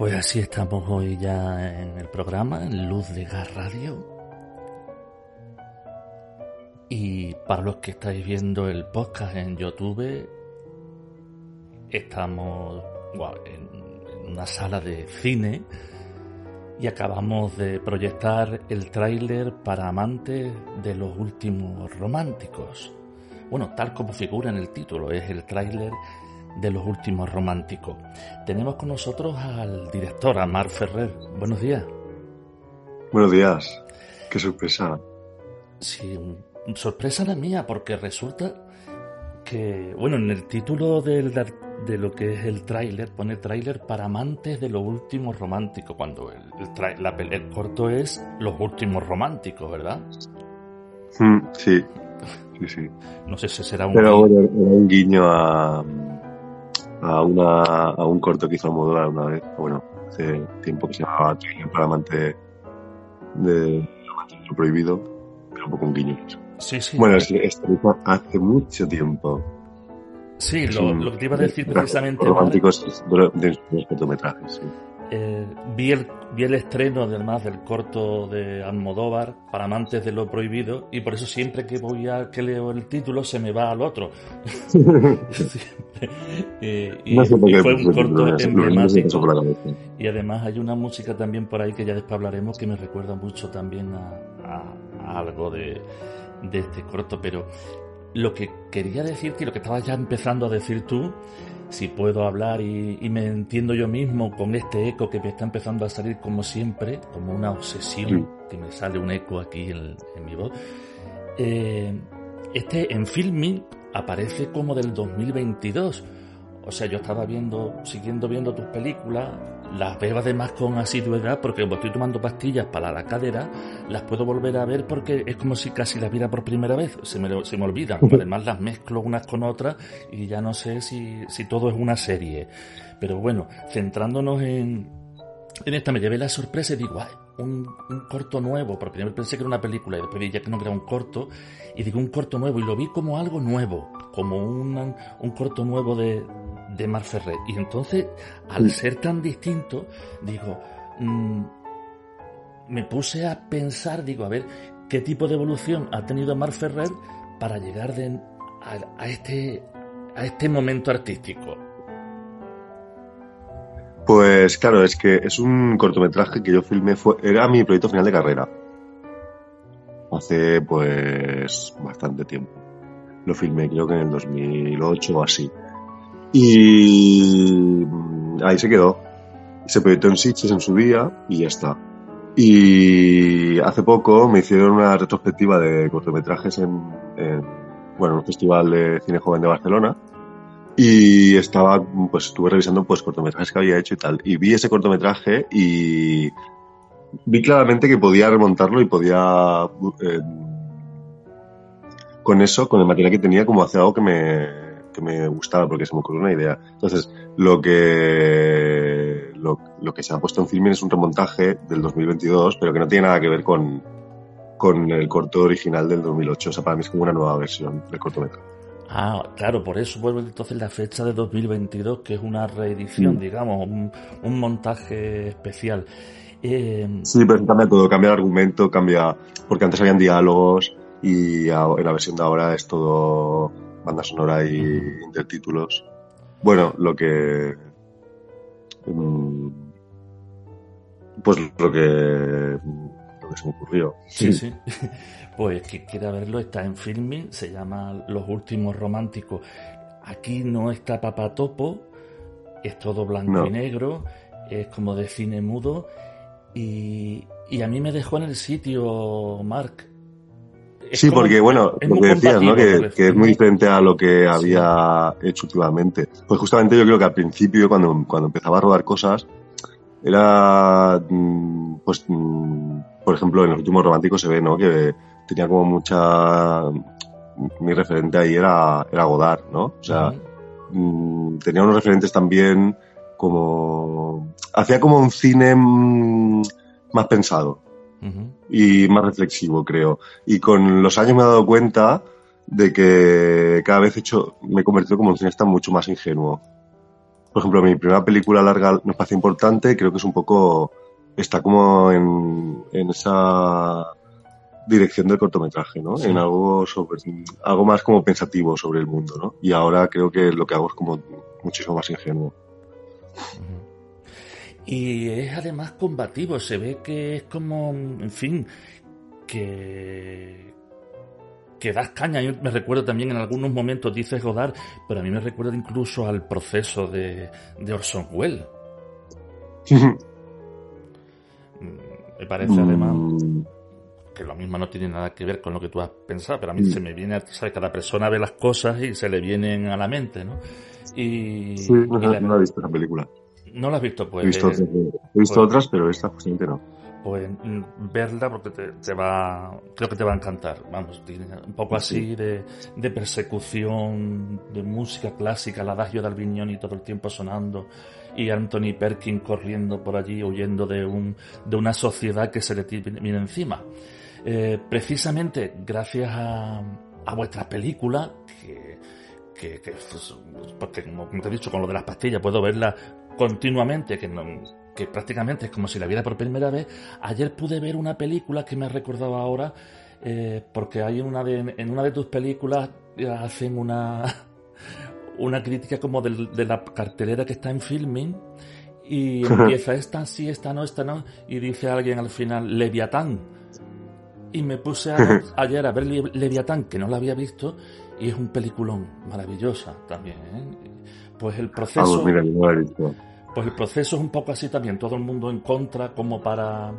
Com así estamos hoy ya en el programa, en Luz de Gas Radio. Y para los que estáis viendo el podcast en YouTube, estamos en una sala de cine y acabamos de proyectar el tráiler para amantes de los últimos románticos. Bueno, tal como figura en el título, es el tráiler de los últimos románticos. Tenemos con nosotros al director, Amar Ferrer. Buenos días. Buenos días. Qué sorpresa. Sí, sorpresa la mía, porque resulta que, bueno, en el título del, de lo que es el tráiler, pone tráiler para amantes de los últimos románticos, cuando el, el, el corto es los últimos románticos, ¿verdad? Mm, sí, sí, sí. No sé si será un... Pero un guiño a, a, una, a un corto que hizo Almodóvar una vez, bueno, hace tiempo que se llamaba Trillion para amante de lo prohibido, pero un poco un guiño. Sí, sí. Bueno, es, es, hace mucho tiempo. Sí, lo, lo, que te iba a decir precisamente. Románticos de, de, de cortometrajes, sí. Eh, vi, el, vi el estreno además del corto de Almodóvar para amantes de lo prohibido y por eso siempre que voy a que leo el título se me va al otro. eh, y, no sé y, fue un corto emblemático. Y además hay una música también por ahí que ya después hablaremos que me recuerda mucho también a, a, a algo de, de este corto, pero lo que quería decirte y lo que estabas ya empezando a decir tú si puedo hablar y, me entiendo yo mismo con este eco que me está empezando a salir como siempre, como una obsesión, que me sale un eco aquí en, mi voz. Eh, este en filming aparece como del 2022. o sea, yo estaba viendo, siguiendo viendo tus películas, las veo además con asiduidad porque como estoy tomando pastillas para la cadera, las puedo volver a ver porque es como si casi las viera por primera vez, se me, se me olvidan, además las mezclo unas con otras y ya no sé si, si todo es una serie. Pero bueno, centrándonos en, en esta me llevé la sorpresa y digo, ay, un, corto nuevo, porque primero pensé que era una película y después vi ya que no era un corto, y digo un corto nuevo y lo vi como algo nuevo, como un, un corto nuevo de, de Mar Ferrer. Y entonces, al ser tan distinto, digo, mm, me puse a pensar, digo, a ver, qué tipo de evolución ha tenido Mar Ferrer para llegar a, este, a este momento artístico. Pues claro, es que es un cortometraje que yo filmé, fue, era mi proyecto final de carrera. Hace pues bastante tiempo. Lo filmé creo que en el 2008 o así. Y ahí se quedó. Se proyectó en Sitges en su día y ya está. Y hace poco me hicieron una retrospectiva de cortometrajes en, bueno, un festival de cine joven de Barcelona. Y estaba, pues estuve revisando pues cortometrajes que había hecho y tal. Y vi ese cortometraje y vi claramente que podía remontarlo y podía, eh, con eso, con el material que tenía, como hacer algo que me, que me gustaba porque se me ocurrió una idea. Entonces, lo que, lo, que se ha puesto en filming es un remontaje del 2022, pero que no tiene nada que ver con, con el corto original del 2008. O sea, para mí es como una nueva versión del cortometraje. Ah, claro, por eso vuelve entonces la fecha de 2022, que es una reedición, mm. digamos, un, montaje especial. Eh, sí, pero cambia todo, cambia el argumento, cambia, porque antes habían diálogos y en la versión de ahora es todo banda sonora y intertítulos. Bueno, lo que. Mm, pues lo que. Lo que se me ocurrió. Sí, sí. Pues que quiera verlo, está en filming, se llama Los Últimos Románticos. Aquí no está papatopo, es todo blanco y negro, es como de cine mudo. Y, y a mí me dejó en el sitio, Mark, sí, porque bueno, lo que decías, ¿no? Que, es muy diferente a lo que había hecho últimamente. Pues justamente yo creo que al principio, cuando, cuando empezaba a rodar cosas, era, mm, pues, mm, por ejemplo, en los últimos románticos se ve, ¿no? Que tenía como mucha, mi referente ahí era, era Godard, ¿no? O sea, mm, tenía unos referentes también como, hacía como un cine más pensado y más reflexivo, creo. Y con los años me he dado cuenta de que cada vez he hecho, me he convertido como un cineasta mucho más ingenuo. Por ejemplo, mi primera película larga me parece importante, creo que es un poco, está como en, en esa dirección del cortometraje, ¿no? En algo sobre, algo más como pensativo sobre el mundo, ¿no? Y ahora creo que lo que hago es como muchísimo más ingenuo. Y es además combativo, se ve que es como, en fin, que, que das caña. Yo me recuerdo también en algunos momentos, dices Godard, pero a mí me recuerda incluso al proceso de, de Orson Welles. me parece además mm. que lo mismo no tiene nada que ver con lo que tú has pensado, pero a mí mm. se me viene, ¿sabes? Cada persona ve las cosas y se le vienen a la mente, ¿no? Y, sí, no, no he visto esa película. ¿No la has visto? Pues, he visto, pues otras, pero esta justamente no. Pues mm, verla porque te, va, creo que te va a encantar. Vamos, un poco así de, de, persecución, de música clásica, el adagio de Albiñón y todo el tiempo sonando, y Anthony Perkins corriendo por allí, huyendo de, un, de una sociedad que se le viene encima. Eh, precisamente gracias a, a vuestras películas, que, que, que pues, porque como te he dicho, con lo de las pastillas puedo verla continuamente, que, que prácticamente es como si la viera por primera vez. Ayer pude ver una película que me ha recordado ahora, eh, porque hay una de, en una de tus películas hacen una, una crítica como de, la cartelera que está en filming y empieza esta sí, esta no, esta no, y dice alguien al final, Leviatán. Y me puse ayer a ver Leviatán, que no la había visto, y es un peliculón maravillosa también. ¿eh? Pues el proceso... mira, no visto. Pues el proceso es un poco así también, todo el mundo en contra como para,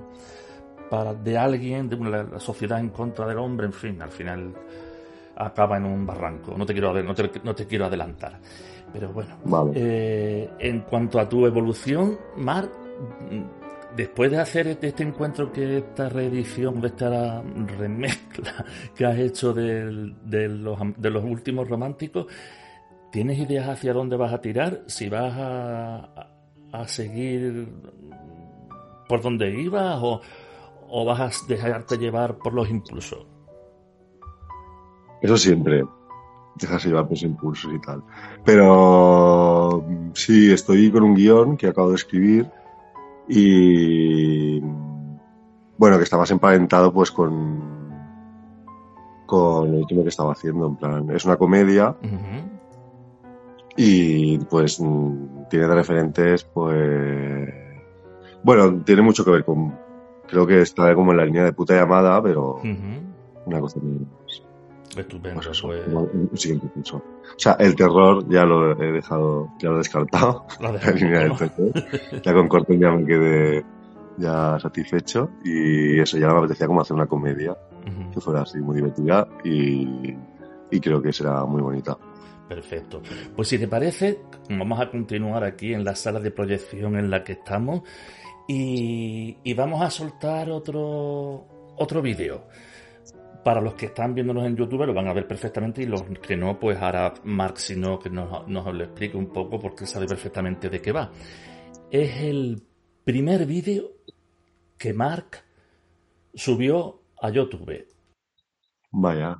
para de alguien, de una, la sociedad en contra del hombre, en fin, al final acaba en un barranco. No te quiero, no te, no te quiero adelantar. Pero bueno, eh, en cuanto a tu evolución, Mar, después de hacer este, este encuentro, que esta reedición, esta remezcla que has hecho de, los, de los últimos románticos, ¿tienes ideas hacia dónde vas a tirar? Si vas a, a seguir por donde ibas o, o vas a dejarte llevar por los impulsos? Eso siempre, dejarse llevar por los impulsos y tal. Pero sí, estoy con un guion que acabo de escribir y bueno, que está más emparentado pues con con el último que estaba haciendo, en plan, es una comedia y pues tiene de referentes pues bueno, tiene mucho que ver con creo que está como en la línea de puta llamada, pero una cosa más Estupendo, pues pues. O sea, el terror ya lo he dejado, ya lo he descartado. La, línea del terror. ya con Corten ya me quedé ya satisfecho y eso ya me apetecía como hacer una comedia que fuera así muy divertida y, y creo que será muy bonita. Perfecto. Pues si te parece, vamos a continuar aquí en la sala de proyección en la que estamos y, y vamos a soltar otro, otro vídeo. Para los que están viéndonos en YouTube lo van a ver perfectamente y los que no, pues hará Mark, si no, que nos, nos lo explique un poco porque sabe perfectamente de qué va. Es el primer vídeo que Mark subió a YouTube. Vaya.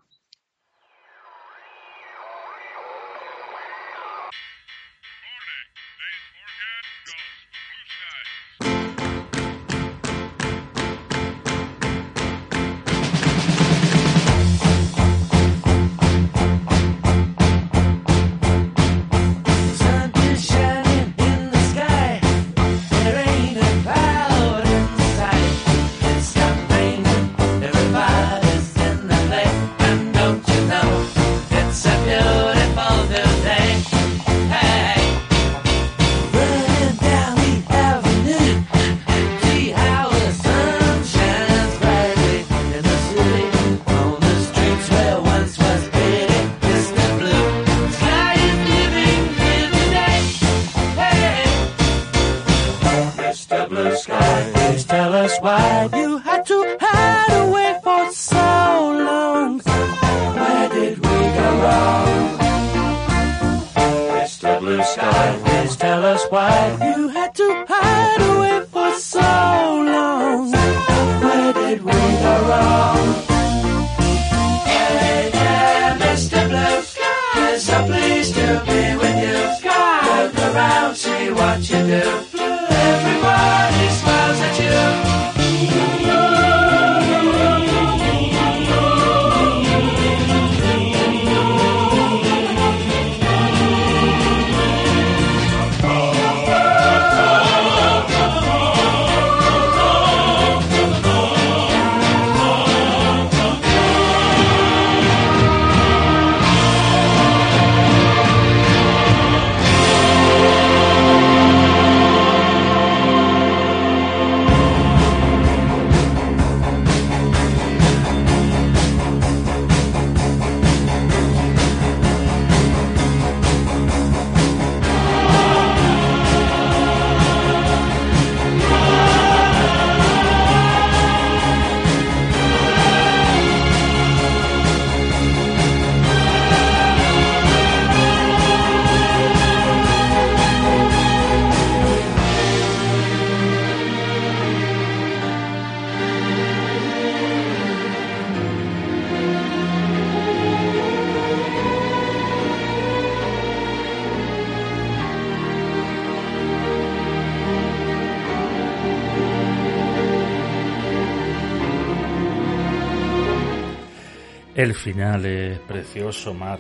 El final es precioso, Mar.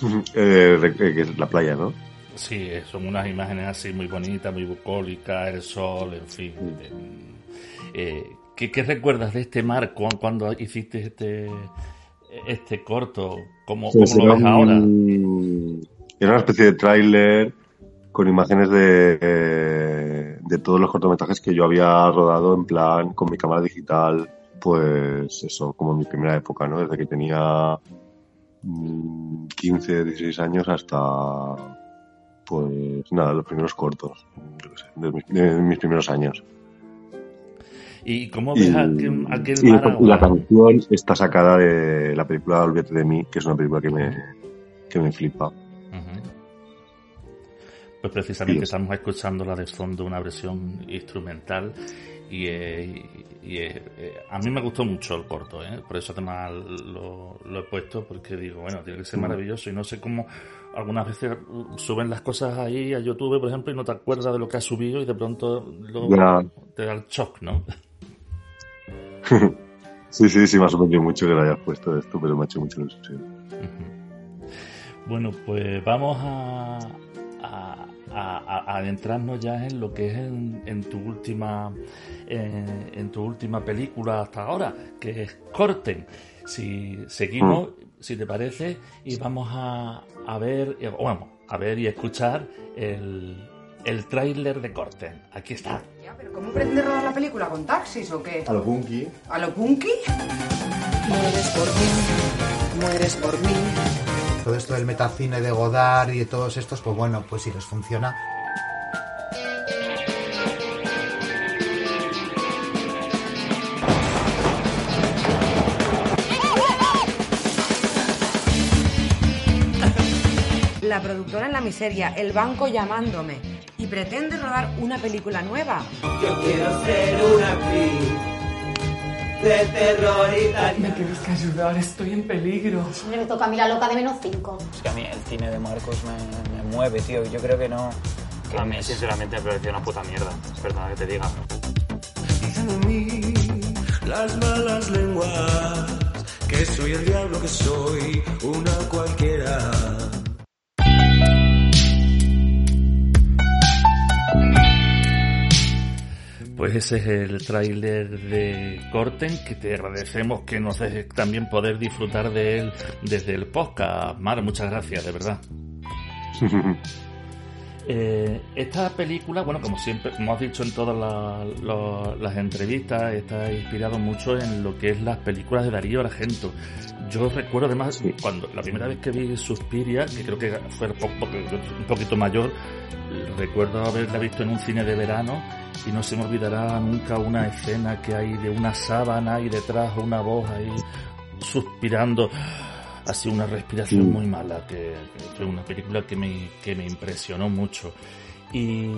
Eh, es la playa, ¿no? Sí, son unas imágenes así muy bonitas, muy bucólicas, el sol, en fin. Eh, ¿qué, recuerdas de este mar cuando hiciste este, este corto? ¿Cómo, cómo lo ves ahora? Era una especie de tráiler con imágenes de, de todos los cortometrajes que yo había rodado en plan con mi cámara digital pues eso, como mi primera época, ¿no? Desde que tenía 15, 16 años hasta, pues nada, los primeros cortos, de mis, primeros años. ¿Y cómo ves aquel, y, la canción está sacada de la película Olvídate de mí, que es una película que me, que me flipa. Pues precisamente estamos escuchando la de fondo, una versión instrumental y, a mí me gustó mucho el corto, ¿eh? por eso además lo, he puesto porque digo, bueno, tiene que ser mm. maravilloso y no sé cómo algunas veces suben las cosas ahí a YouTube, por ejemplo, y no te acuerdas de lo que has subido y de pronto te da el shock, ¿no? sí, sí, sí, me ha sorprendido mucho que lo hayas puesto esto, pero me ha hecho mucha ilusión. Bueno, pues vamos a, a, adentrarnos ya en lo que es en, tu última en, tu última película hasta ahora, que es Corten. Si seguimos, mm. si te parece, y vamos a, a ver, eh, vamos, a ver y escuchar el, el tráiler de Corten. Aquí está. Ya, pero ¿cómo pretende rodar la película? ¿Con taxis o qué? A lo punky. ¿A lo punky? Mueres por mí, mueres por mí todo esto del metacine de Godard y de todos estos, pues bueno, pues si les funciona. La productora en la miseria, el banco llamándome y pretende rodar una película nueva. Yo quiero ser una actriz de terror Me tienes que ayudar, estoy en peligro. Siempre me toca a mí la loca de menos cinco. Es que a mí el cine de Marcos me, me mueve, tío. Yo creo que no... a mí, sinceramente, me parece una puta mierda. Perdona que te diga. Dicen de mí las malas lenguas que soy el diablo, que soy una cualquiera. Pues ese es el tráiler de Corten, que te agradecemos que nos dejes también poder disfrutar de él desde el podcast. Mar, muchas gracias, de verdad. Eh, esta película, bueno, como siempre, como has dicho en todas las entrevistas, está inspirado mucho en lo que es las películas de Darío Argento. Yo recuerdo además, cuando la primera vez que vi Suspiria, que creo que fue un poquito mayor, recuerdo haberla visto en un cine de verano y no se me olvidará nunca una escena que hay de una sábana y detrás una voz ahí suspirando así una respiración muy mala que, fue una película que me, que me impresionó mucho y,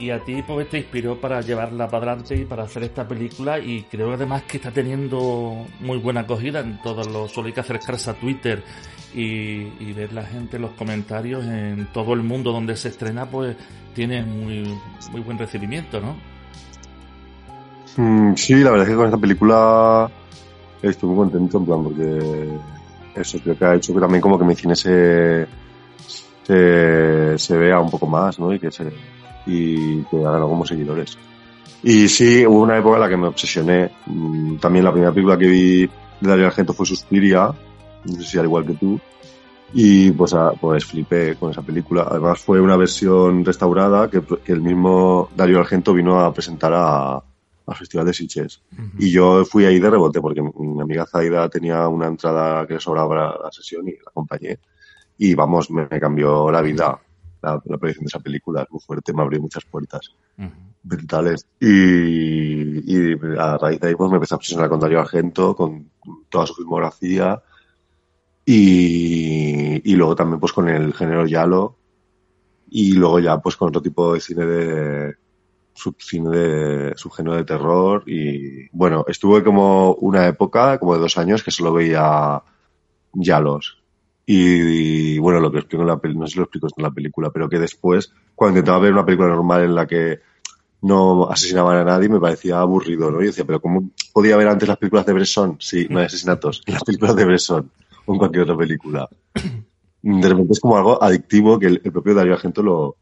y, a ti pues te inspiró para llevarla para adelante y para hacer esta película y creo además que está teniendo muy buena acogida en todos los solo hay que acercarse a Twitter y, y ver la gente los comentarios en todo el mundo donde se estrena pues tiene muy, muy buen recibimiento, ¿no? Mm, sí, la verdad es que con esta película estoy muy contento, en plan, porque eso creo que ha hecho que también como que mi cine se, se, vea un poco más, ¿no? Y que se, y que hagan como seguidores. Y sí, hubo una época en la que me obsesioné. Mm, también la primera película que vi de Dario Argento fue Suspiria, no sé si al igual que tú. Y pues, pues flipé con esa película. Además fue una versión restaurada que, el mismo Dario Argento vino a presentar a, al Festival de Sitges. Y yo fui ahí de rebote porque mi amiga Zaida tenía una entrada que le sobraba la sesión y la acompañé. Y vamos, me, cambió la vida la, la, proyección de esa película. Es muy fuerte, me abrió muchas puertas mentales. Y, y, a raíz de ahí pues me empecé a obsesionar con Dario Argento, con toda su filmografía y, y luego también pues con el género Yalo y luego ya pues con otro tipo de cine de subcine de subgénero de terror y bueno, estuve como una época, como de dos años, que solo veía Yalos. Y, bueno, lo que explico en la película, no sé si lo explico en la película, pero que después, cuando intentaba ver una película normal en la que no asesinaban a nadie, me parecía aburrido, ¿no? Y decía, pero ¿cómo podía ver antes las películas de Bresson? Sí, no hay asesinatos, las películas de Bresson o en cualquier otra película. De repente es como algo adictivo que el, propio Dario Argento lo,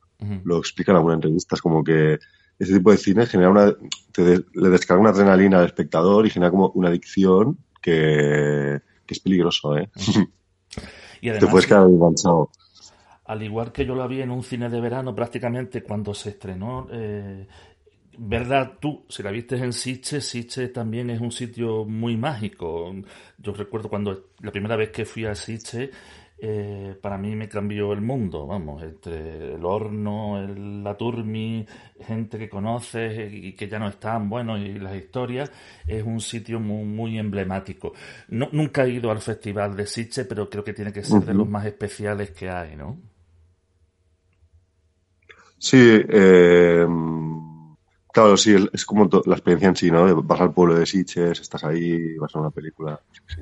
lo explica en algunas entrevistas, como que ese tipo de cine genera una, le descarga una adrenalina al espectador y genera como una adicción que, es peligroso, ¿eh? Y además, Te puedes quedar enganchado. Al igual que yo la vi en un cine de verano prácticamente cuando se estrenó, eh, verdad, tú, si la viste en Siche, Siche también es un sitio muy mágico. Yo recuerdo cuando la primera vez que fui a Siche, eh, para mí me cambió el mundo, vamos, entre el horno, el, la turmi, gente que conoces y que ya no están, bueno, y las historias, es un sitio muy, muy emblemático. No, nunca he ido al festival de Siche, pero creo que tiene que ser de los más especiales que hay, ¿no? Sí, eh, claro, sí, es como la experiencia en sí, ¿no? Vas al pueblo de Sitges, estás ahí, vas a una película. Sí,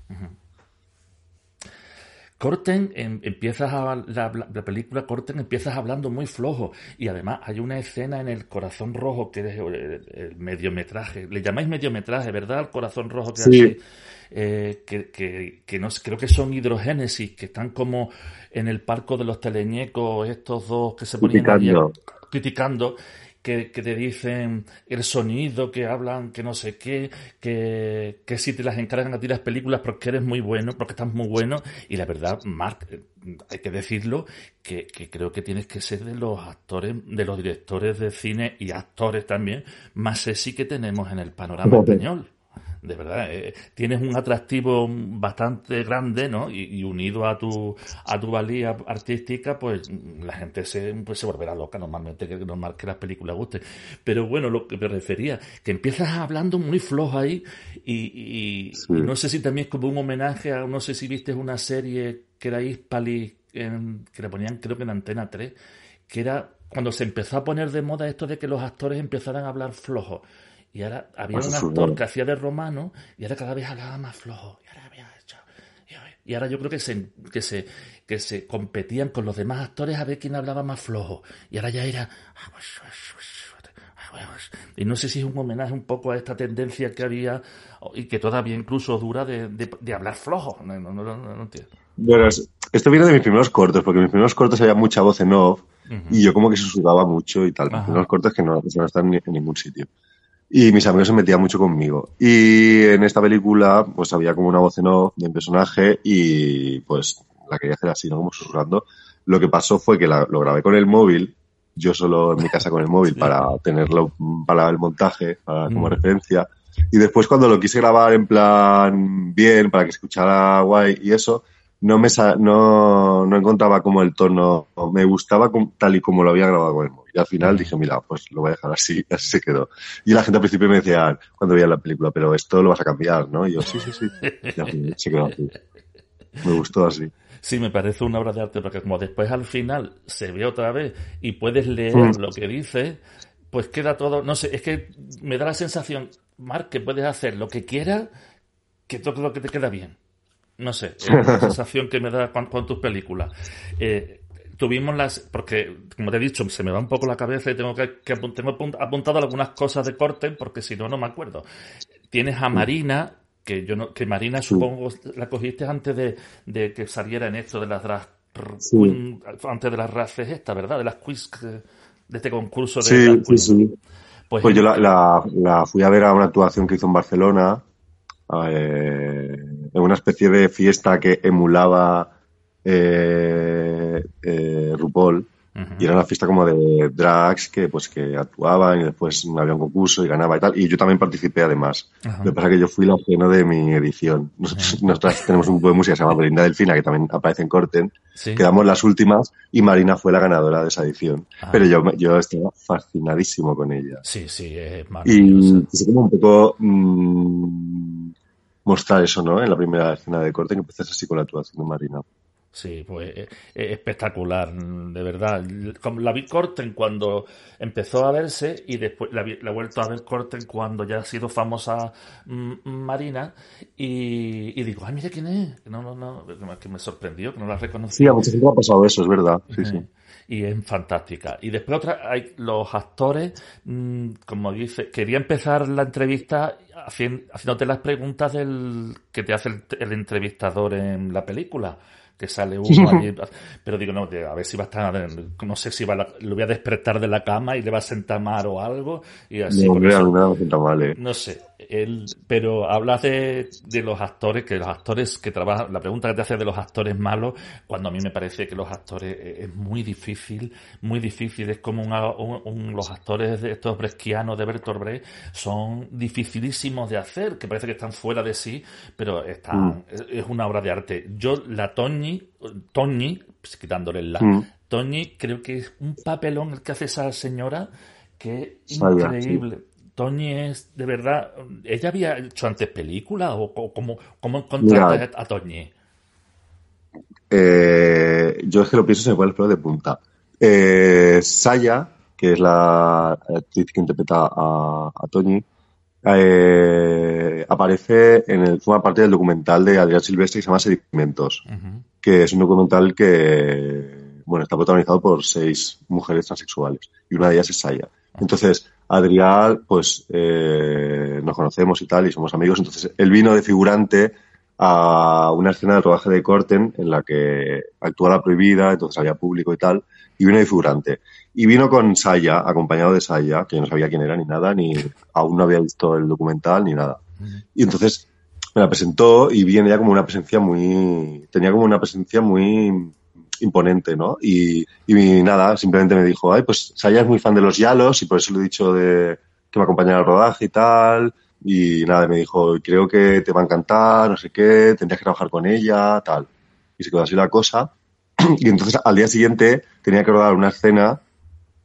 Corten, em, empiezas a, la, película Corten empiezas hablando muy flojo y además hay una escena en el Corazón Rojo que es el, mediometraje, le llamáis mediometraje, ¿verdad? El Corazón Rojo que sí. Eh, que, que, no, creo que son hidrogénesis, que están como en el parco de los teleñecos, estos dos que se ponían criticando, criticando que, que, te dicen el sonido, que hablan, que no sé qué, que, que si te las encargan a ti las películas porque eres muy bueno, porque estás muy bueno. Y la verdad, Mark, eh, hay que decirlo, que, que creo que tienes que ser de los actores, de los directores de cine y actores también más sexy que tenemos en el panorama español de verdad, eh, tienes un atractivo bastante grande, ¿no? Y, unido a tu, a tu valía artística, pues la gente se, pues, se volverá loca normalmente, que normal que las películas gusten. Pero bueno, lo que me refería, que empiezas hablando muy flojo ahí y, no sé si también es como un homenaje a, no sé si viste una serie que era Hispali, que le ponían creo que en Antena 3, que era cuando se empezó a poner de moda esto de que los actores empezaran a hablar flojo y ahora había un actor que hacía de romano y ahora cada vez hablaba más flojo. Y ahora había hecho. Y ahora yo creo que se, que se, que se competían con los demás actores a ver quién hablaba más flojo. Y ahora ya era. Y no sé si es un homenaje un poco a esta tendencia que había y que todavía incluso dura de, de, hablar flojo. No, no, no, no entiendo. Bueno, esto viene de mis primeros cortos, porque en mis primeros cortos había mucha voz en off y yo como que susurraba mucho y tal. Mis primeros cortos que no, no están en ningún sitio. Y mis amigos se metían mucho conmigo. Y en esta película, pues había como una voz en off de un personaje y pues la quería hacer así, ¿no? Como susurrando. Lo que pasó fue que la, lo grabé con el móvil, yo solo en mi casa con el móvil para tenerlo para el montaje, para, como mm. referencia. Y después cuando lo quise grabar en plan bien, para que escuchara guay y eso, no me no, no encontraba como el tono, me gustaba tal y como lo había grabado con el móvil. Y al final dije, mira, pues lo voy a dejar así, así se quedó. Y la gente al principio me decía, cuando veía la película, pero esto lo vas a cambiar, ¿no? Y yo, sí, sí, sí. Y se quedó así. Me gustó así. Sí, me parece una obra de arte, porque como después al final se ve otra vez y puedes leer lo que dice, pues queda todo, no sé, es que me da la sensación, Mark, que puedes hacer lo que quieras, que todo lo que te queda bien. No sé, es la sensación que me da con, tus películas. Eh, tuvimos las, porque como te he dicho, se me va un poco la cabeza y tengo que, que tengo apuntado algunas cosas de corte porque si no, no me acuerdo. Tienes a Marina, que yo no, que Marina supongo la cogiste antes de, de que saliera en esto de las antes de las races esta, ¿verdad? De las quiz de este concurso de Sí. Pues, pues yo la, la, la, fui a ver a una actuación que hizo en Barcelona eh, en una especie de fiesta que emulaba eh, eh, RuPaul. Y era una fiesta como de drags que pues que actuaban y después había un concurso y ganaba y tal. Y yo también participé además. Lo que pasa es que yo fui la geno de mi edición. Nosotros, tenemos un grupo de música que se llama Belinda Delfina, que también aparece en Corten. Quedamos las últimas y Marina fue la ganadora de esa edición. Ah. Pero yo, yo estaba fascinadísimo con ella. Sí, sí, es Y como un poco... Mmm, mostrar eso, ¿no? En la primera escena de corte que empiezas así con la actuación de Marina. Sí, pues eh, eh, espectacular, de verdad. La vi Corten cuando empezó a verse y después la, he vuelto a ver Corten cuando ya ha sido famosa mm, Marina y, digo, ay, mira quién es. No, no, no, que me sorprendió, que no la reconocí. Sí, a mucha gente ha pasado eso, es verdad. Sí, sí y es fantástica. Y después otra, hay los actores, mm, como dice, quería empezar la entrevista haciéndote las preguntas del que te hace el, entrevistador en la película que sale uno allí, pero digo, no, a ver si va a estar, no sé si va lo voy a despertar de la cama y le va a sentar mal o algo, y así. No, no, no, no sé, él, pero hablas de, de los actores, que los actores que trabajan, la pregunta que te hace de los actores malos, cuando a mí me parece que los actores eh, es muy difícil, muy difícil, es como un, los actores de estos bresquianos de Bertolt Brecht son dificilísimos de hacer, que parece que están fuera de sí, pero están, mm. es, una obra de arte. Yo, la Toñi, Toñi, pues, quitándole la, mm. Toñi creo que es un papelón el que hace esa señora que es increíble. Tony es, de verdad, ¿ella había hecho antes películas o, cómo, cómo encontraste a Tony? Eh, yo es que lo pienso se me pone el pelo de punta. Eh, Saya, que es la actriz que interpreta a, a Tony, eh, aparece en el, forma parte del documental de Adrián Silvestre que se llama Sedimentos, que es un documental que, bueno, está protagonizado por seis mujeres transexuales y una de ellas es Saya. Entonces, Adrián, pues eh, nos conocemos y tal, y somos amigos. Entonces, él vino de figurante a una escena de rodaje de Corten en la que actúa la prohibida, entonces había público y tal, y vino de figurante. Y vino con Saya, acompañado de Saya, que yo no sabía quién era ni nada, ni aún no había visto el documental ni nada. Y entonces me la presentó y vi en ella como una presencia muy, tenía como una presencia muy imponente, ¿no? Y, y nada, simplemente me dijo, ay, pues Saya es muy fan de los Yalos y por eso le he dicho de que me acompañara al rodaje y tal. Y nada, me dijo, creo que te va a encantar, no sé qué, tendrías que trabajar con ella, tal. Y se quedó así la cosa. Y entonces al día siguiente tenía que rodar una escena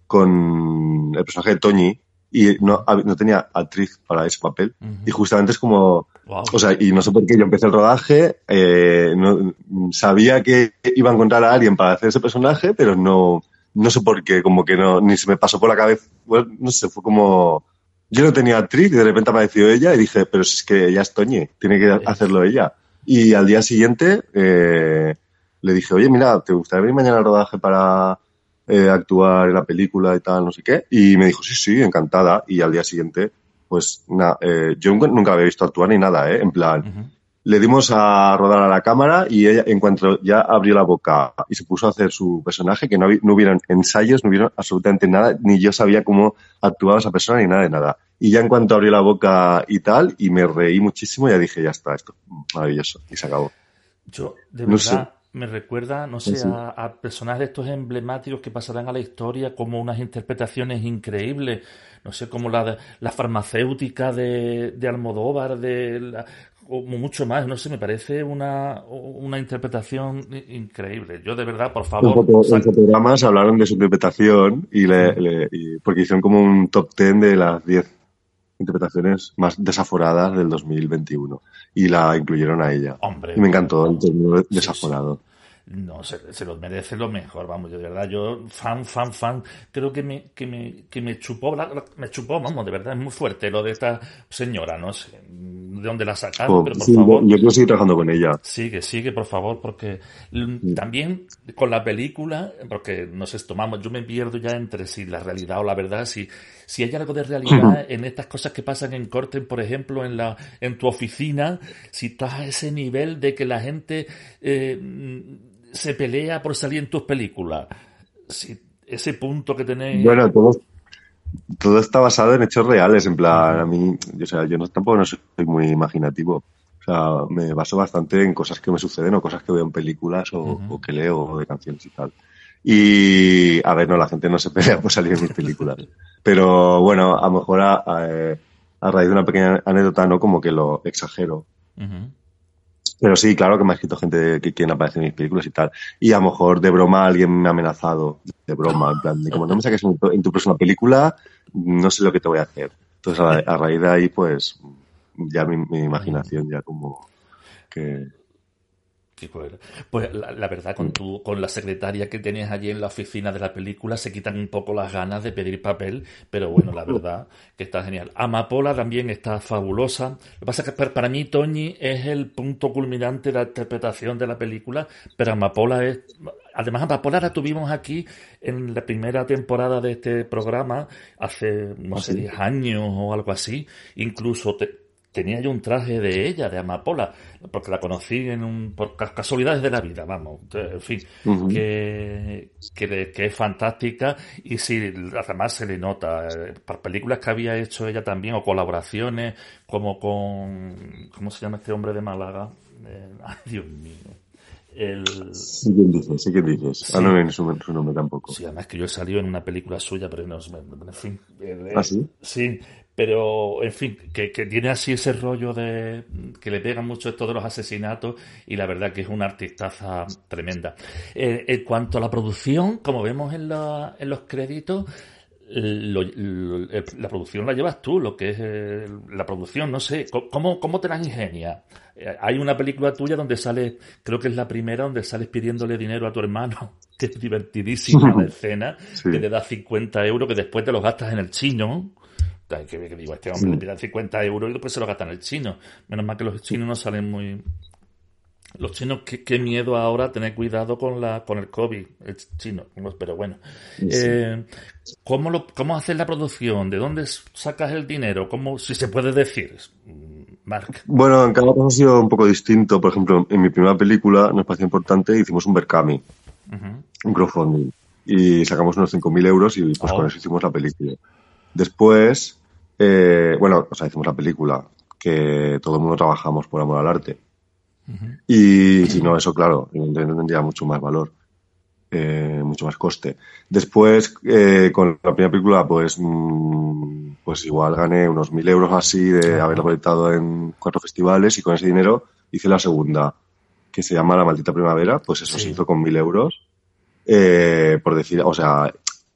con el personaje de Toñi, y no, no tenía actriz para ese papel. Y justamente es como, o sea, y no sé por qué yo empecé el rodaje, eh, no, sabía que iba a encontrar a alguien para hacer ese personaje, pero no, no sé por qué, como que no, ni se me pasó por la cabeza, bueno, no sé, fue como, yo no tenía actriz y de repente apareció ella y dije, pero si es que ella es Toñi, tiene que hacerlo ella. Y al día siguiente eh, le dije, oye, mira, ¿te gustaría venir mañana al rodaje para eh, actuar en la película y tal, no sé qué. Y me dijo, sí, sí, encantada. Y al día siguiente, pues nada, eh, yo nunca había visto actuar ni nada, ¿eh? En plan, le dimos a rodar a la cámara y ella, en cuanto ya abrió la boca y se puso a hacer su personaje, que no, no hubieron ensayos, no hubieron absolutamente nada, ni yo sabía cómo actuaba esa persona ni nada de nada. Y ya en cuanto abrió la boca y tal, y me reí muchísimo, ya dije, ya está, esto, maravilloso, y se acabó. Yo, de verdad, me recuerda, no sé, A, personajes de estos emblemáticos que pasarán a la historia como unas interpretaciones increíbles, no sé, como la, la farmacéutica de, de Almodóvar, de como mucho más, no sé, me parece una, una interpretación increíble. Yo de verdad, por favor... En fotogramas hablaron de su interpretación y, le, porque hicieron como un top ten de las 10 interpretaciones más desaforadas del 2021 y la incluyeron a ella. Hombre, y me encantó el término desaforado. No, se, se los merece lo mejor, vamos, de verdad, yo fan, fan, fan, creo que me, que me, que me chupó, me chupó, vamos, de verdad, es muy fuerte lo de esta señora, no sé de dónde la sacaron, oh, pero por favor. Yo quiero seguir trabajando con ella. Sigue, sigue, por favor, porque también con la película, porque nos tomamos, yo me pierdo ya entre si la realidad o la verdad, si, si hay algo de realidad en estas cosas que pasan en corte, por ejemplo, en la, en tu oficina, si estás a ese nivel de que la gente, eh, se pelea por salir en tus películas. Si ese punto que tenéis. Bueno, todo, todo está basado en hechos reales. En plan, a mí, o sea, yo no, tampoco no soy muy imaginativo. O sea, me baso bastante en cosas que me suceden o cosas que veo en películas o, que leo de canciones y tal. Y, a ver, no, la gente no se pelea por salir en mis películas. Pero bueno, a lo mejor a, raíz de una pequeña anécdota, ¿no? Como que lo exagero. Pero sí, claro que me ha escrito gente que quiere aparecer en mis películas y tal. Y a lo mejor de broma alguien me ha amenazado, de broma, en plan, como no me saques en tu, próxima película, no sé lo que te voy a hacer. Entonces a, raíz de ahí, pues, ya mi, mi imaginación ya como que pues la, verdad, con tu, con la secretaria que tienes allí en la oficina de la película, se quitan un poco las ganas de pedir papel, pero bueno, la verdad que está genial. Amapola también está fabulosa. Lo que pasa es que para mí Toñi es el punto culminante de la interpretación de la película, pero Amapola es... Además, Amapola la tuvimos aquí en la primera temporada de este programa, hace, no sé, 10 años o algo así. Incluso te, tenía yo un traje de ella, de Amapola, porque la conocí en un, por casualidades de la vida, vamos, en fin, que, que, es fantástica y sí, además se le nota, eh, por películas que había hecho ella también o colaboraciones, como con, ¿cómo se llama este hombre de Málaga? Eh, ay, Dios mío. El... Sí, quién dices, sí, quién dices. Ah, no me su, su nombre tampoco. Sí, además que yo he salido en una película suya, pero no, en fin. ¿Ah, sí? Sí, pero en fin, que, que, tiene así ese rollo de que le pega mucho esto de los asesinatos y la verdad que es una artistaza tremenda. Eh, en cuanto a la producción, como vemos en, la, en los créditos, la producción la llevas tú, lo que es eh, la producción, no sé, ¿cómo, cómo te las ingenias? Eh, hay una película tuya donde sale, creo que es la primera, donde sales pidiéndole dinero a tu hermano, que es divertidísima la escena, que le das 50 euros, que después te los gastas en el chino que, digo, este hombre le pide 50 euros y después se lo gastan el chino. Menos mal que los chinos no salen muy... Los chinos, qué, miedo ahora tener cuidado con la con el COVID, el chino, pero bueno. Eh, ¿cómo, lo, ¿Cómo haces la producción? ¿De dónde sacas el dinero? ¿Cómo, si se puede decir, Mark? Bueno, en cada caso ha sido un poco distinto. Por ejemplo, en mi primera película, nos pareció importante, hicimos un Berkami, un crowdfunding, y sacamos unos 5.000 euros y pues con oh. eso hicimos la película. Después, eh, bueno, o sea, hicimos la película, que todo el mundo trabajamos por amor al arte. Y si no, eso, claro, tendría mucho más valor, eh, mucho más coste. Después, eh, con la primera película, pues, mm, pues igual gané unos mil euros así de haberlo proyectado en cuatro festivales y con ese dinero hice la segunda, que se llama La Maldita Primavera, pues eso se hizo con mil euros. por decir, o sea,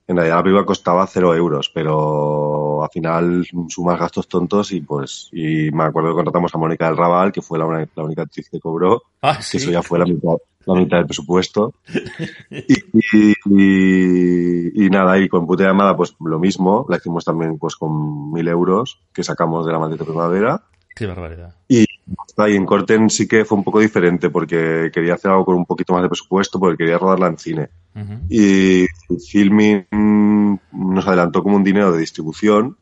en realidad la película costaba cero euros, pero al final sumas gastos tontos y pues, y me acuerdo que contratamos a Mónica del Raval, que fue la, única actriz que cobró, ah, que eso ya fue la mitad, la mitad del presupuesto. y, y, nada, y con Puta Llamada pues lo mismo, la hicimos también pues con mil euros que sacamos de la maldita primavera. Qué barbaridad. Y, y en Corten sí que fue un poco diferente porque quería hacer algo con un poquito más de presupuesto porque quería rodarla en cine. Y Filming nos adelantó como un dinero de distribución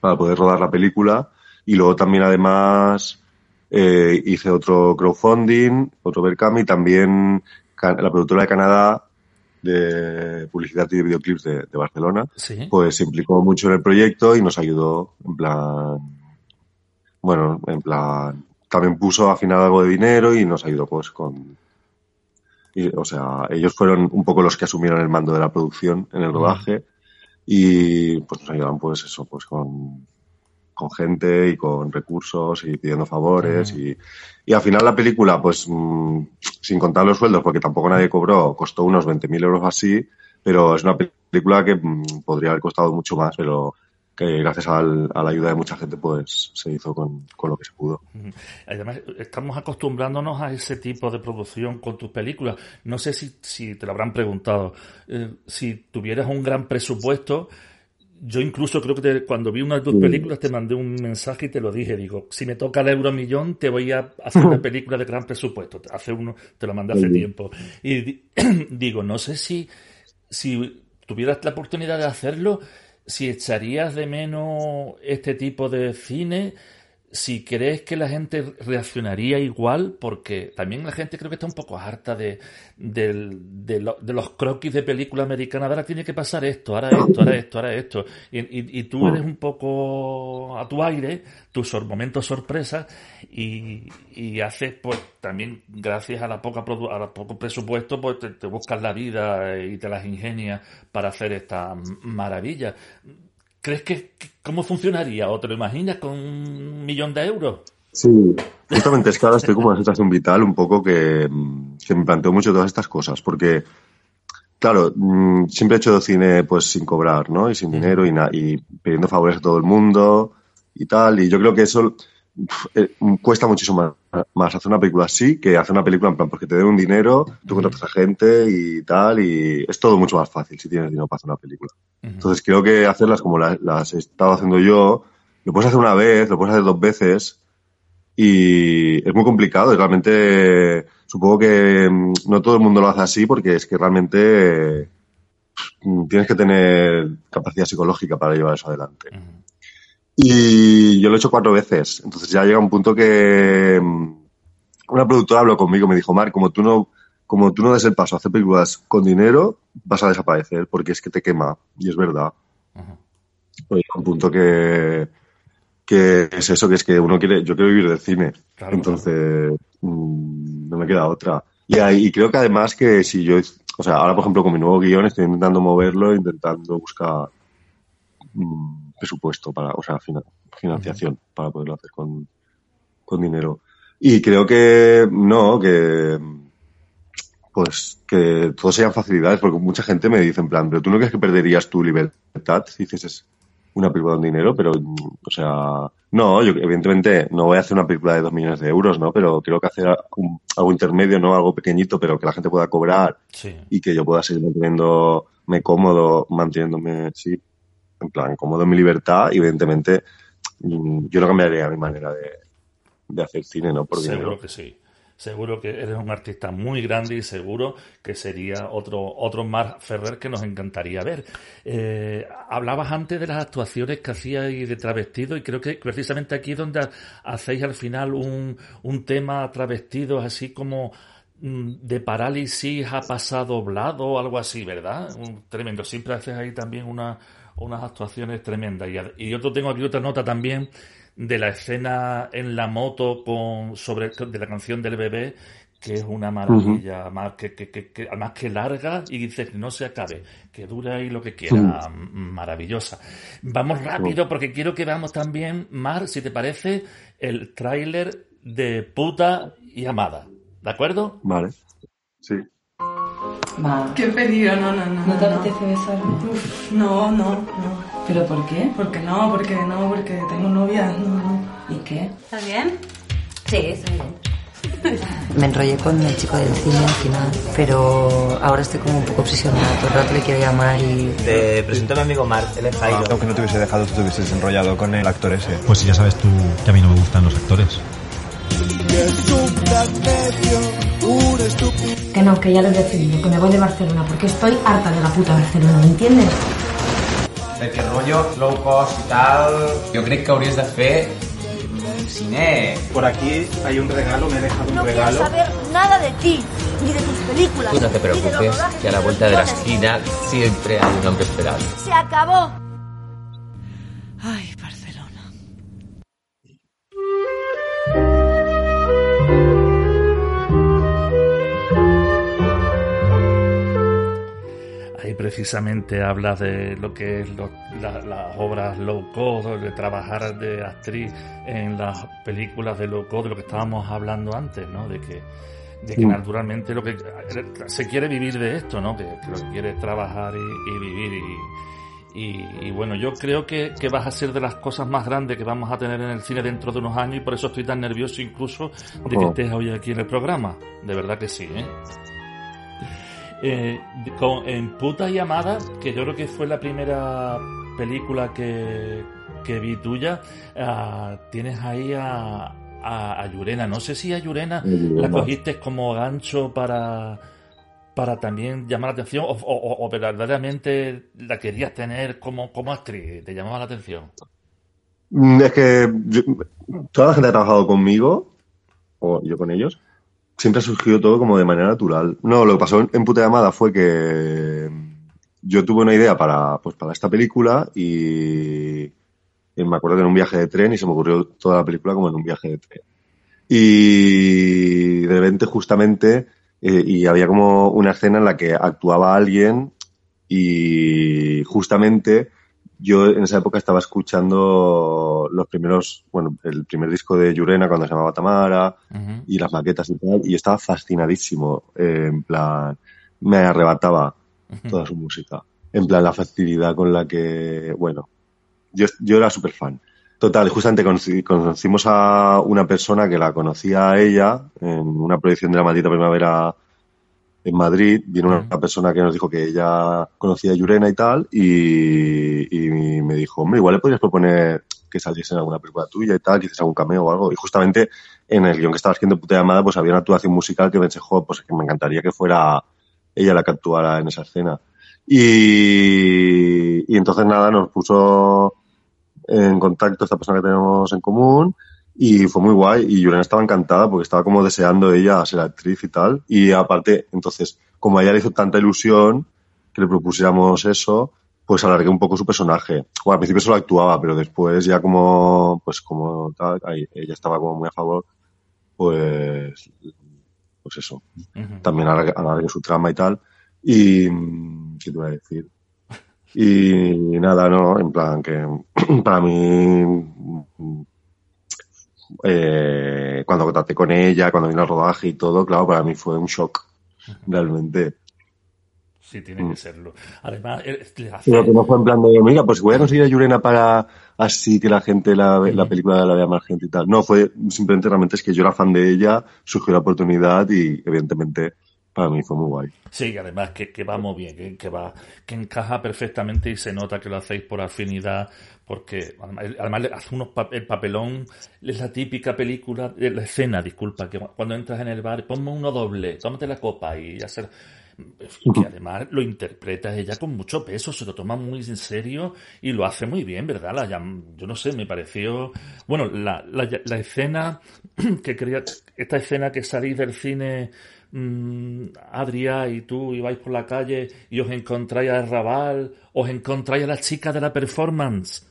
para poder rodar la película. Y luego también, además, eh, hice otro crowdfunding, otro Berkami, también la productora de Canadá de publicidad y de videoclips de, Barcelona, pues se implicó mucho en el proyecto y nos ayudó en plan, bueno, en plan, también puso a final algo de dinero y nos ayudó pues con, o sea, ellos fueron un poco los que asumieron el mando de la producción en el rodaje y pues nos ayudaban pues eso, pues con, con gente y con recursos y pidiendo favores y, y al final la película pues mm, sin contar los sueldos porque tampoco nadie cobró, costó unos 20.000 euros así, pero es una película que mm, podría haber costado mucho más, pero que gracias a la ayuda de mucha gente pues se hizo con, lo que se pudo. Además, estamos acostumbrándonos a ese tipo de producción con tus películas. No sé si, si te lo habrán preguntado. Eh, si tuvieras un gran presupuesto, yo incluso creo que cuando vi una de tus películas te mandé un mensaje y te lo dije. Digo, si me toca el euro millón, te voy a hacer una película de gran presupuesto. Hace uno, te lo mandé hace tiempo. Y digo, no sé si, si tuvieras la oportunidad de hacerlo, si echarías de menos este tipo de cine, si crees que la gente reaccionaría igual, porque también la gente creo que está un poco harta de, de, los croquis de película americana, ahora tiene que pasar esto, ahora esto, ahora esto, ahora esto, y, y, tú eres un poco a tu aire, tus momentos sorpresa, y, y haces, pues también gracias a la poca a poco presupuesto, pues te, te buscas la vida y te las ingenias para hacer esta maravilla. ¿Crees que, cómo funcionaría? ¿O te lo imaginas con un millón de euros? Sí, justamente es que ahora estoy como en una situación vital un poco que, me planteo mucho todas estas cosas, porque, claro, mm, siempre he hecho cine pues sin cobrar, ¿no? Y sin dinero y, y pidiendo favores a todo el mundo y tal, y yo creo que eso eh, cuesta muchísimo más, hacer una película así que hacer una película en plan porque te den un dinero, tú contratas a gente y tal, y es todo mucho más fácil si tienes dinero para hacer una película. Entonces creo que hacerlas como las, he estado haciendo yo, lo puedes hacer una vez, lo puedes hacer dos veces y es muy complicado y realmente supongo que mm, no todo el mundo lo hace así porque es que realmente mm, tienes que tener capacidad psicológica para llevar eso adelante. Y yo lo he hecho cuatro veces. Entonces ya llega un punto que mm, una productora habló conmigo, me dijo, Mar, como tú no, como tú no des el paso a hacer películas con dinero, vas a desaparecer, porque es que te quema. Y es verdad. Pues un punto que, que es eso, que es que uno quiere, yo quiero vivir del cine. Entonces, mm, no me queda otra. Y, y creo que además que si yo, o sea, ahora por ejemplo con mi nuevo guion estoy intentando moverlo, intentando buscar mm, presupuesto para, o sea, financiación para poderlo hacer con, con dinero. Y creo que no, que pues que todo sean facilidades, porque mucha gente me dice en plan, pero tú no crees que perderías tu libertad si hicieses una película con dinero, pero, o sea, no, yo evidentemente no voy a hacer una película de dos millones de euros, ¿no? Pero creo que hacer algo intermedio, ¿no? Algo pequeñito, pero que la gente pueda cobrar y que yo pueda seguir manteniéndome cómodo, manteniéndome, sí, en plan, cómodo en mi libertad y evidentemente mm, yo no cambiaría mi manera de, de hacer cine, ¿no? Por Seguro que sí. Seguro que eres un artista muy grande y seguro que sería otro, otro Mark Ferrer que nos encantaría ver. Eh, hablabas antes de las actuaciones que hacíais de travestido y creo que precisamente aquí es donde hacéis al final un, un tema travestido así como mm, de parálisis ha pasado doblado o algo así, ¿verdad? tremendo. Siempre haces ahí también una, unas actuaciones tremendas. Y, y yo tengo aquí otra nota también de la escena en la moto con sobre de la canción del bebé que es una maravilla más que, que, que, además que larga y dice que no se acabe que dure ahí lo que quiera. Maravillosa. Vamos rápido porque quiero que veamos también Mar si te parece el tráiler de puta y amada. ¿de acuerdo? vale. Sí Qué peligro, no, no, no. ¿No te apetece besarme? no, no, no. ¿Pero por qué? Porque no, porque no, porque tengo novia, no, no. ¿Y qué? ¿Estás bien? Sí, estoy bien. Me enrollé con el chico del cine al final, pero ahora estoy como un poco obsesionada. Todo el rato le quiero llamar y. Te presento a mi amigo Mark, él es Jairo. Aunque no te hubiese dejado, tú te hubieses enrollado con el actor ese. Pues ya sabes tú que a mí no me gustan los actores. Que no, que ya lo he decidido, que me voy de Barcelona, porque estoy harta de la puta Barcelona, ¿me entiendes? de que rollo low cost y tal. Jo crec que hauries de fer cine. Por aquí hay un regalo, me he dejado un no regalo. No quiero saber nada de ti, ni de tus películas. Tú no te preocupes, que a la vuelta de la esquina siempre hay un hombre esperando. Se acabó. Ay, precisamente habla de lo que es las obras low cost, de trabajar de actriz en las películas de low cost, de lo que estábamos hablando antes, ¿no? De que, de que naturalmente lo que se quiere vivir de esto, ¿no? Que, lo que quiere es trabajar y, vivir y, bueno, yo creo que, que vas a ser de las cosas más grandes que vamos a tener en el cine dentro de unos años y por eso estoy tan nervioso incluso de que estés hoy aquí en el programa. De verdad que sí, ¿eh? Eh, con, en Puta Llamada, que yo creo que fue la primera película que, que vi tuya, ah, tienes ahí a, a, Yurena. No sé si a Yurena la cogiste como gancho para, para también llamar la atención o, verdaderamente la querías tener como, como actriz, te llamaba la atención. Mm, es que toda la gente ha trabajado conmigo, o yo con ellos, siempre ha surgido todo como de manera natural. No, lo que pasó en, Puta Llamada fue que yo tuve una idea para, pues, para esta película y, me acuerdo que en un viaje de tren y se me ocurrió toda la película como en un viaje de tren. Y de repente justamente, eh, y había como una escena en la que actuaba alguien y justamente yo en esa época estaba escuchando los primeros, bueno, el primer disco de Yurena cuando se llamaba Tamara y las maquetas y tal, y estaba fascinadísimo, eh, en plan, me arrebataba toda su música, en plan la facilidad con la que, bueno, yo, yo era súper fan. Total, justamente conocimos a una persona que la conocía a ella en una proyección de la maldita primavera en Madrid, vino una persona que nos dijo que ella conocía a Yurena y tal, y, me dijo, hombre, igual le podrías proponer que saliese en alguna película tuya y tal, que hiciese algún cameo o algo. Y justamente en el guion que estaba haciendo Puta Llamada, pues había una actuación musical que pensé, jo, pues que me encantaría que fuera ella la que actuara en esa escena. Y, y entonces nada, nos puso en contacto esta persona que tenemos en común y fue muy guay y Yurena estaba encantada porque estaba como deseando ella ser actriz y tal y aparte entonces como a ella le hizo tanta ilusión que le propusiéramos eso pues alargué un poco su personaje. Bueno, al principio solo actuaba, pero después ya como, pues como tal, ahí, ella estaba como muy a favor, pues, pues eso. También alargué, alargué su trama y tal. Y, ¿qué te voy a decir? Y nada, no, en plan que para mí, eh, cuando contacté con ella, cuando vino al rodaje y todo, claro, para mí fue un shock, realmente. Sí, tiene que serlo. Además, eh, hace... Pero que no fue en plan de, mira, pues voy a conseguir a Yurena para así que la gente, la, la película la vea más gente y tal. No, fue simplemente realmente es que yo era fan de ella, surgió la oportunidad y evidentemente para mí fue muy guay. Sí, además que, que va muy bien, que, que, va, que encaja perfectamente y se nota que lo hacéis por afinidad, porque además hace unos el papelón, es la típica película, eh, la escena, disculpa, que cuando entras en el bar, ponme uno doble, tómate la copa y hacer que además lo interpreta ella con mucho peso, se lo toma muy en serio y lo hace muy bien, ¿verdad? La, yo no sé, me pareció, bueno, la, la, la escena que quería, esta escena que salís del cine mmm, Adrià y tú ibais por la calle y os encontráis a Raval, os encontráis a la chica de la performance.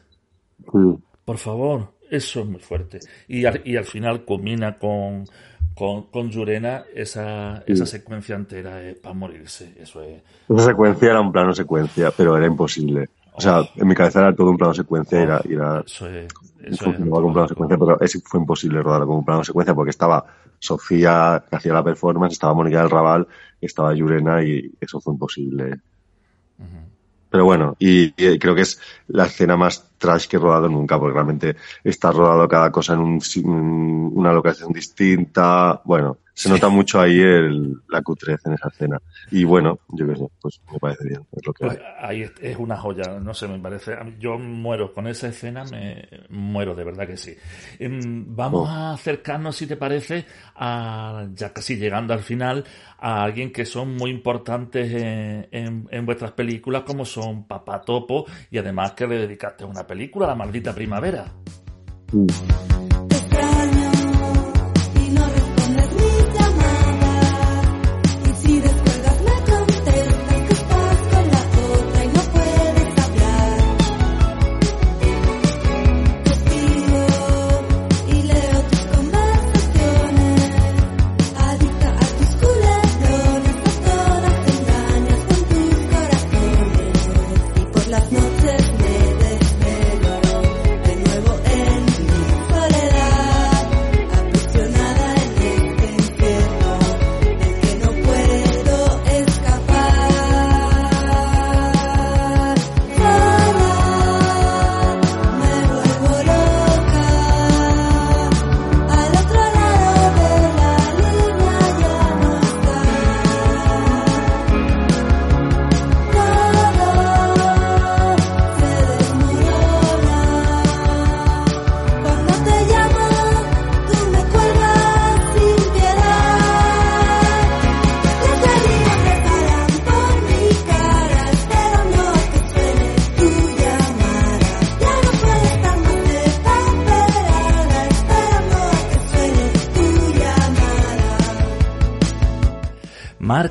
Por favor, eso es muy fuerte. Y al, y al final combina con, con, con Yurena, esa, esa secuencia entera es para morirse. Eso es. Esa secuencia era un plano secuencia, pero era imposible. O sea, en mi cabeza era todo un plano secuencia y era, y era eso es, eso funcionaba como un plano secuencia, pero es, fue imposible rodarlo como un plano secuencia porque estaba Sofía que hacía la performance, estaba Mónica del Raval, estaba Yurena y eso fue imposible. Pero bueno, y, y, creo que es la escena más trash que he rodado nunca, porque realmente está rodado cada cosa en un, una locación distinta. Bueno, se nota mucho ahí el, la cutrez en esa escena. Y bueno, yo qué sé, pues me parece bien. Es lo que pues ahí es una joya, no sé, me parece. Yo muero con esa escena, me muero, de verdad que sí. Vamos oh. a acercarnos, si te parece, a, ya casi llegando al final, a alguien que son muy importantes en, en, en vuestras películas, como son Papá Topo, y además que le dedicaste una película, La maldita primavera. Mm.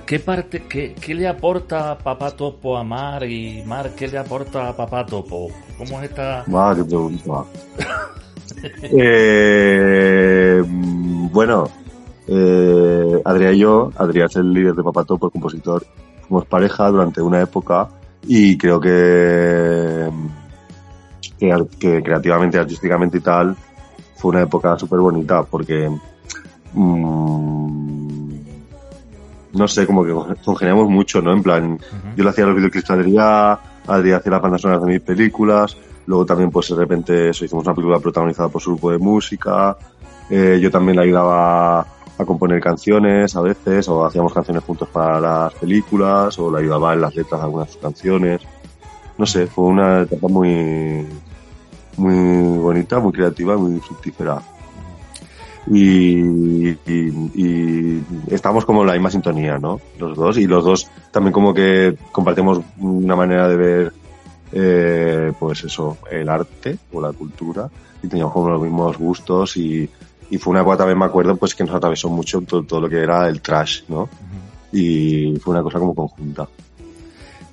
¿Qué parte, qué, qué, le aporta Papá Topo a Mar y Mar qué le aporta a Papá Topo? ¿Cómo es esta? Ah, qué pregunta. eh, bueno, eh, Adrián y yo, Adrián es el líder de Papá Topo, el compositor, fuimos pareja durante una época y creo que, que, creativamente, artísticamente y tal, fue una época súper bonita porque mmm, no sé, como que congeniamos mucho, ¿no? En plan, yo le hacía los videoclips a Adrián, Adrián hacía las bandas sonoras de mis películas, luego también pues de repente eso, hicimos una película protagonizada por su grupo de música, eh, yo también le ayudaba a componer canciones a veces, o hacíamos canciones juntos para las películas, o le ayudaba en las letras de algunas de sus canciones. No sé, fue una etapa muy, muy bonita, muy creativa, muy fructífera y, y, estamos como en la misma sintonía, ¿no? Los dos, y los dos también como que compartimos una manera de ver eh, pues eso, el arte o la cultura y teníamos como los mismos gustos y, y fue una cosa también me acuerdo pues que nos atravesó mucho todo, todo lo que era el trash, ¿no? Y fue una cosa como conjunta.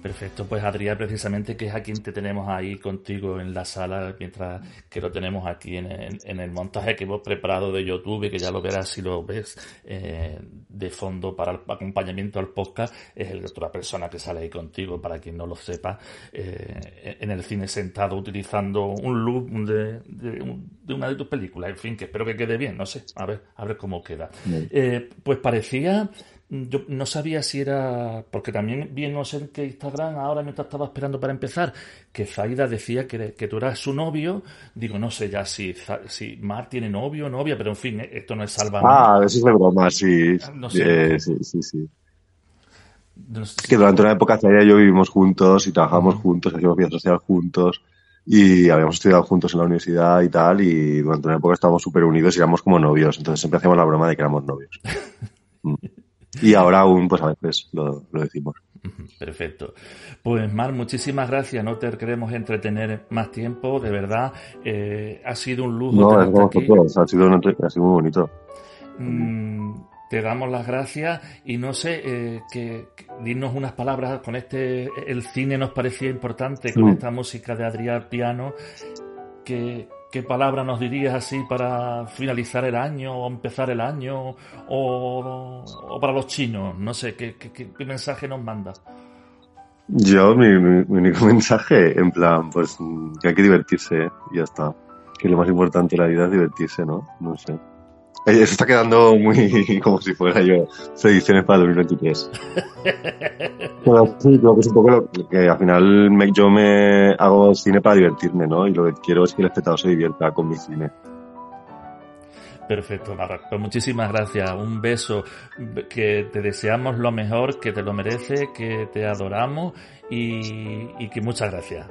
Perfecto, pues Adrián, precisamente, que es a quien te tenemos ahí contigo en la sala, mientras que lo tenemos aquí en el, montaje que hemos preparado de YouTube, que ya lo verás si lo ves eh, de fondo para el acompañamiento al podcast, es el, otra persona que sale ahí contigo, para quien no lo sepa, eh, en el cine sentado utilizando un look de, de, una de tus películas, en fin, que espero que quede bien, no sé, a ver, a ver cómo queda. Eh, pues parecía yo no sabía si era. Porque también vi no sé qué Instagram, ahora mientras estaba esperando para empezar, que Zaida decía que, que tú eras su novio. Digo, no sé ya si, si Mar tiene novio o novia, pero en fin, esto no es salvador. Ah, eso es de broma, sí. No sé. sí, sí, sí. que durante una época Zaida y yo vivimos juntos y trabajamos juntos, hacíamos vida social juntos y habíamos estudiado juntos en la universidad y tal, y durante una época estábamos súper unidos y éramos como novios, entonces siempre hacíamos la broma de que éramos novios. Mm. Y ahora aún, pues a veces lo, decimos. Perfecto. Pues Mar, muchísimas gracias. No te queremos entretener más tiempo, de verdad. Eh, ha sido un lujo. No, es como ha sido, ha sido muy bonito. Mm, te damos las gracias y no sé, eh, que, dinos unas palabras con este, el cine nos parecía importante, con esta música de Adrián Piano, que, ¿Qué palabra nos dirías así para finalizar el año o empezar el año o, para los chinos? No sé, ¿qué, mensaje nos manda? Yo, mi, único mensaje, en plan, pues que hay que divertirse y ya está. Que lo más importante de la vida es divertirse, ¿no? No sé. Eso está quedando muy como si fuera yo ediciones para 2023. Pero sí, creo que es un poco lo que al final yo me hago cine para divertirme, ¿no? Y lo que quiero es que el espectador se divierta con mi cine. Perfecto, Pues muchísimas gracias. Un beso. Que te deseamos lo mejor, que te lo merece, que te adoramos y, y que muchas gracias.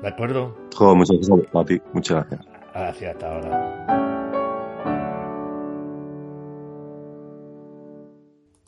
¿De acuerdo? muchas gracias a ti. Muchas gracias. Gracias, hasta ahora.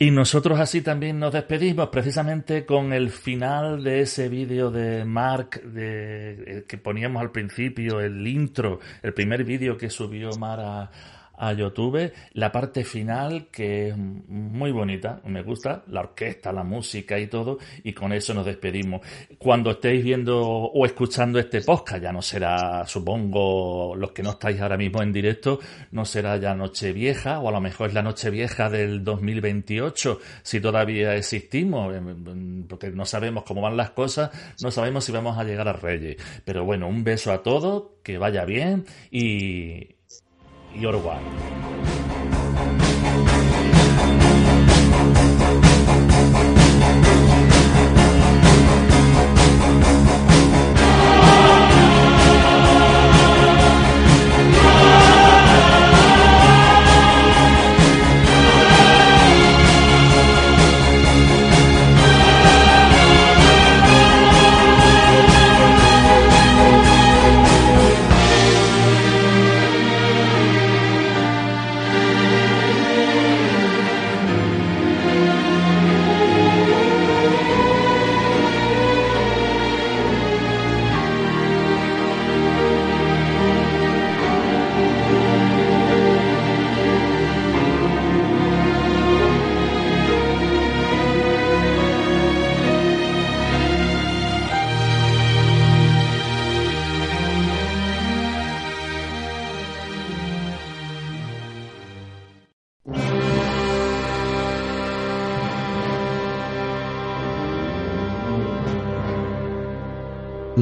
Y nosotros así también nos despedimos precisamente con el final de ese vídeo de Mark de, eh, que poníamos al principio, el intro, el primer vídeo que subió Mar a, a YouTube, la parte final que es muy bonita, me gusta, la orquesta, la música y todo, y con eso nos despedimos. Cuando estéis viendo o escuchando este podcast, ya no será, supongo, los que no estáis ahora mismo en directo, no será ya noche vieja, o a lo mejor es la noche vieja del 2028, si todavía existimos, porque no sabemos cómo van las cosas, no sabemos si vamos a llegar a Reyes. Pero bueno, un beso a todos, que vaya bien y, y Uruguay.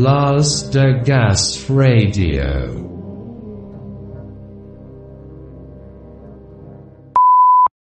Lars de Gas Radio